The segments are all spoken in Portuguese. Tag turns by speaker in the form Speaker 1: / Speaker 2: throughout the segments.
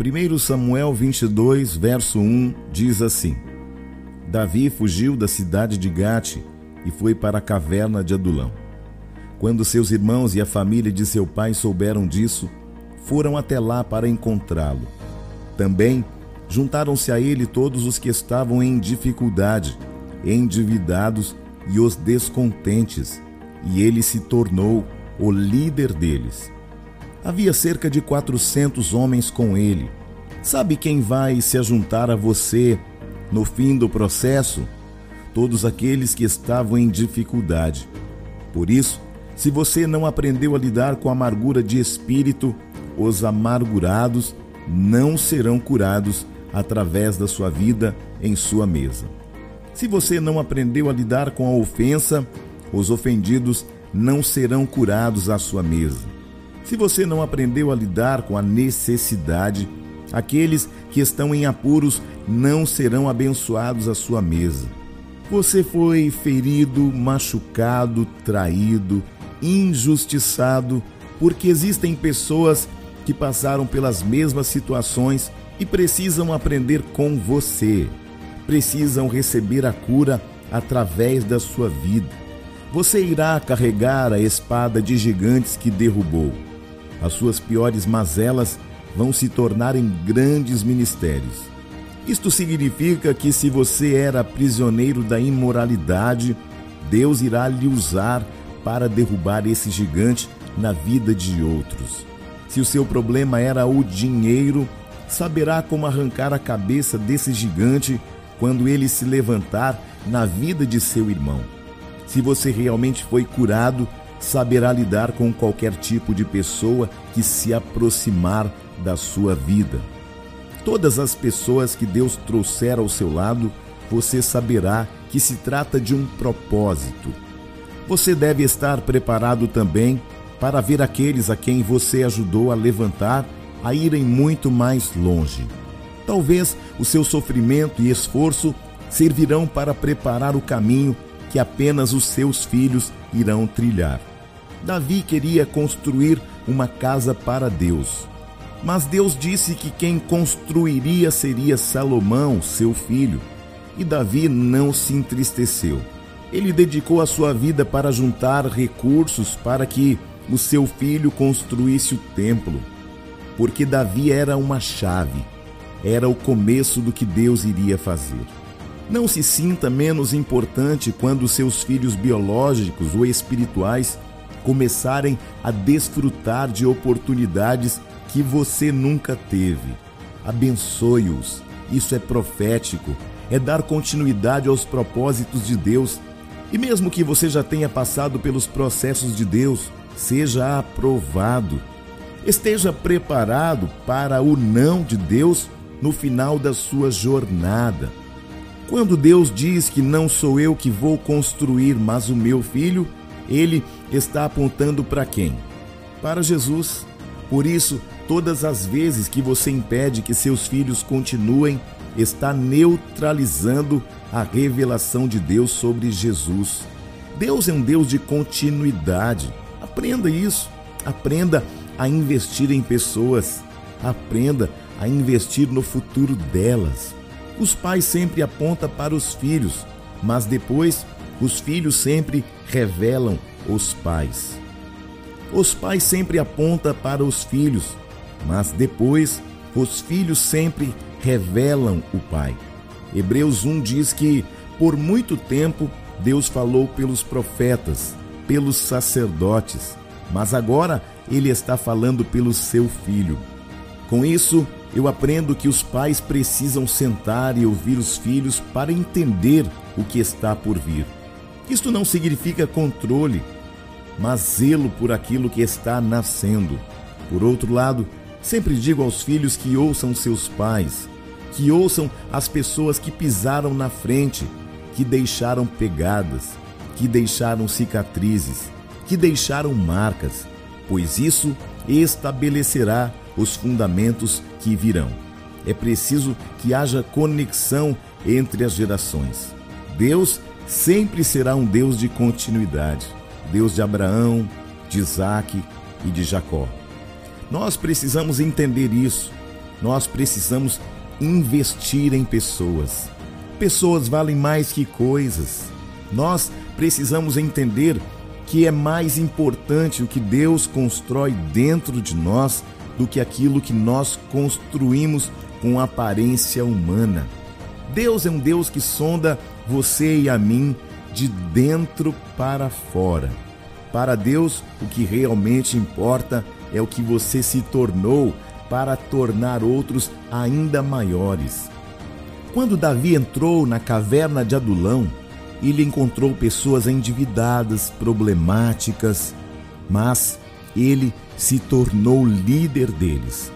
Speaker 1: 1 Samuel 22, verso 1 diz assim: Davi fugiu da cidade de Gate e foi para a caverna de Adulão. Quando seus irmãos e a família de seu pai souberam disso, foram até lá para encontrá-lo. Também juntaram-se a ele todos os que estavam em dificuldade, endividados e os descontentes, e ele se tornou o líder deles. Havia cerca de 400 homens com ele. Sabe quem vai se ajuntar a você no fim do processo? Todos aqueles que estavam em dificuldade. Por isso, se você não aprendeu a lidar com a amargura de espírito, os amargurados não serão curados através da sua vida em sua mesa. Se você não aprendeu a lidar com a ofensa, os ofendidos não serão curados à sua mesa. Se você não aprendeu a lidar com a necessidade, aqueles que estão em apuros não serão abençoados à sua mesa. Você foi ferido, machucado, traído, injustiçado, porque existem pessoas que passaram pelas mesmas situações e precisam aprender com você. Precisam receber a cura através da sua vida. Você irá carregar a espada de gigantes que derrubou as suas piores mazelas vão se tornar em grandes ministérios. Isto significa que se você era prisioneiro da imoralidade, Deus irá lhe usar para derrubar esse gigante na vida de outros. Se o seu problema era o dinheiro, saberá como arrancar a cabeça desse gigante quando ele se levantar na vida de seu irmão. Se você realmente foi curado, saberá lidar com qualquer tipo de pessoa que se aproximar da sua vida. Todas as pessoas que Deus trouxer ao seu lado, você saberá que se trata de um propósito. Você deve estar preparado também para ver aqueles a quem você ajudou a levantar a irem muito mais longe. Talvez o seu sofrimento e esforço servirão para preparar o caminho que apenas os seus filhos irão trilhar. Davi queria construir uma casa para Deus. Mas Deus disse que quem construiria seria Salomão, seu filho. E Davi não se entristeceu. Ele dedicou a sua vida para juntar recursos para que o seu filho construísse o templo. Porque Davi era uma chave, era o começo do que Deus iria fazer. Não se sinta menos importante quando seus filhos biológicos ou espirituais começarem a desfrutar de oportunidades que você nunca teve. Abençoe-os. Isso é profético, é dar continuidade aos propósitos de Deus. E mesmo que você já tenha passado pelos processos de Deus, seja aprovado. Esteja preparado para o não de Deus no final da sua jornada. Quando Deus diz que não sou eu que vou construir, mas o meu filho, ele está apontando para quem? Para Jesus. Por isso, todas as vezes que você impede que seus filhos continuem, está neutralizando a revelação de Deus sobre Jesus. Deus é um Deus de continuidade. Aprenda isso. Aprenda a investir em pessoas. Aprenda a investir no futuro delas. Os pais sempre apontam para os filhos, mas depois os filhos sempre revelam os pais. Os pais sempre apontam para os filhos, mas depois os filhos sempre revelam o pai. Hebreus 1 diz que por muito tempo Deus falou pelos profetas, pelos sacerdotes, mas agora ele está falando pelo seu filho. Com isso, eu aprendo que os pais precisam sentar e ouvir os filhos para entender o que está por vir. Isto não significa controle, mas zelo por aquilo que está nascendo. Por outro lado, Sempre digo aos filhos que ouçam seus pais, que ouçam as pessoas que pisaram na frente, que deixaram pegadas, que deixaram cicatrizes, que deixaram marcas, pois isso estabelecerá os fundamentos que virão. É preciso que haja conexão entre as gerações. Deus sempre será um Deus de continuidade, Deus de Abraão, de Isaac e de Jacó. Nós precisamos entender isso. Nós precisamos investir em pessoas. Pessoas valem mais que coisas. Nós precisamos entender que é mais importante o que Deus constrói dentro de nós do que aquilo que nós construímos com aparência humana. Deus é um Deus que sonda você e a mim de dentro para fora. Para Deus, o que realmente importa é o que você se tornou para tornar outros ainda maiores. Quando Davi entrou na caverna de Adulão, ele encontrou pessoas endividadas, problemáticas, mas ele se tornou líder deles.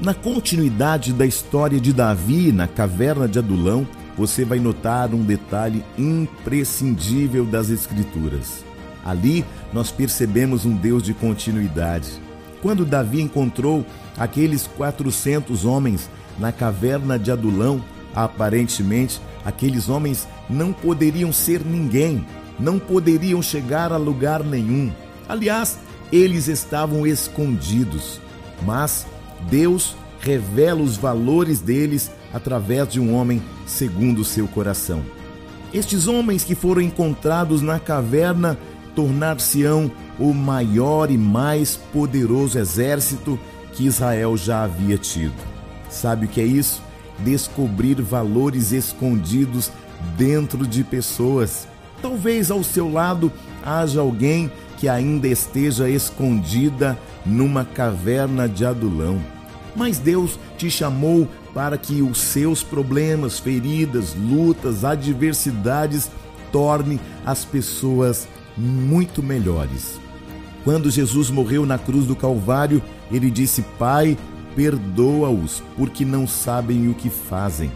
Speaker 1: Na continuidade da história de Davi na caverna de Adulão, você vai notar um detalhe imprescindível das Escrituras. Ali nós percebemos um Deus de continuidade. Quando Davi encontrou aqueles 400 homens na caverna de Adulão, aparentemente aqueles homens não poderiam ser ninguém, não poderiam chegar a lugar nenhum. Aliás, eles estavam escondidos. Mas Deus revela os valores deles através de um homem segundo o seu coração. Estes homens que foram encontrados na caverna tornar-se-ão o maior e mais poderoso exército que Israel já havia tido. Sabe o que é isso? Descobrir valores escondidos dentro de pessoas. Talvez ao seu lado haja alguém que ainda esteja escondida numa caverna de adulão. Mas Deus te chamou para que os seus problemas, feridas, lutas, adversidades torne as pessoas muito melhores. Quando Jesus morreu na cruz do Calvário, ele disse: Pai, perdoa-os, porque não sabem o que fazem.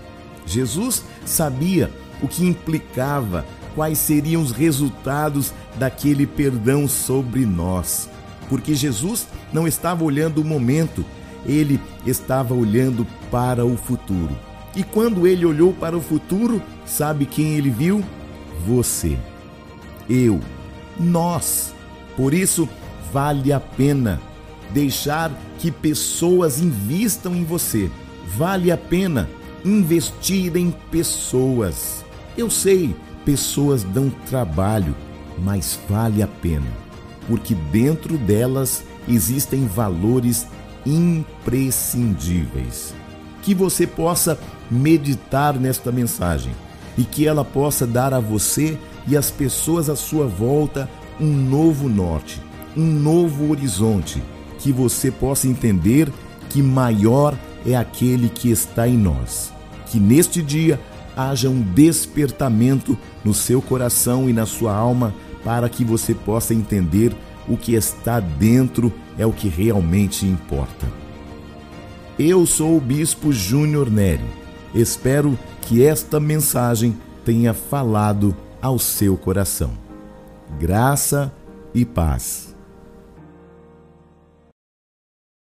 Speaker 1: Jesus sabia o que implicava, quais seriam os resultados daquele perdão sobre nós. Porque Jesus não estava olhando o momento, ele estava olhando para o futuro. E quando ele olhou para o futuro, sabe quem ele viu? Você. Eu nós. Por isso, vale a pena deixar que pessoas invistam em você. Vale a pena investir em pessoas. Eu sei, pessoas dão trabalho, mas vale a pena, porque dentro delas existem valores imprescindíveis. Que você possa meditar nesta mensagem e que ela possa dar a você e às pessoas à sua volta um novo norte, um novo horizonte, que você possa entender que maior é aquele que está em nós. Que neste dia haja um despertamento no seu coração e na sua alma para que você possa entender o que está dentro é o que realmente importa. Eu sou o Bispo Júnior Neri. Espero que esta mensagem tenha falado ao seu coração. Graça e paz.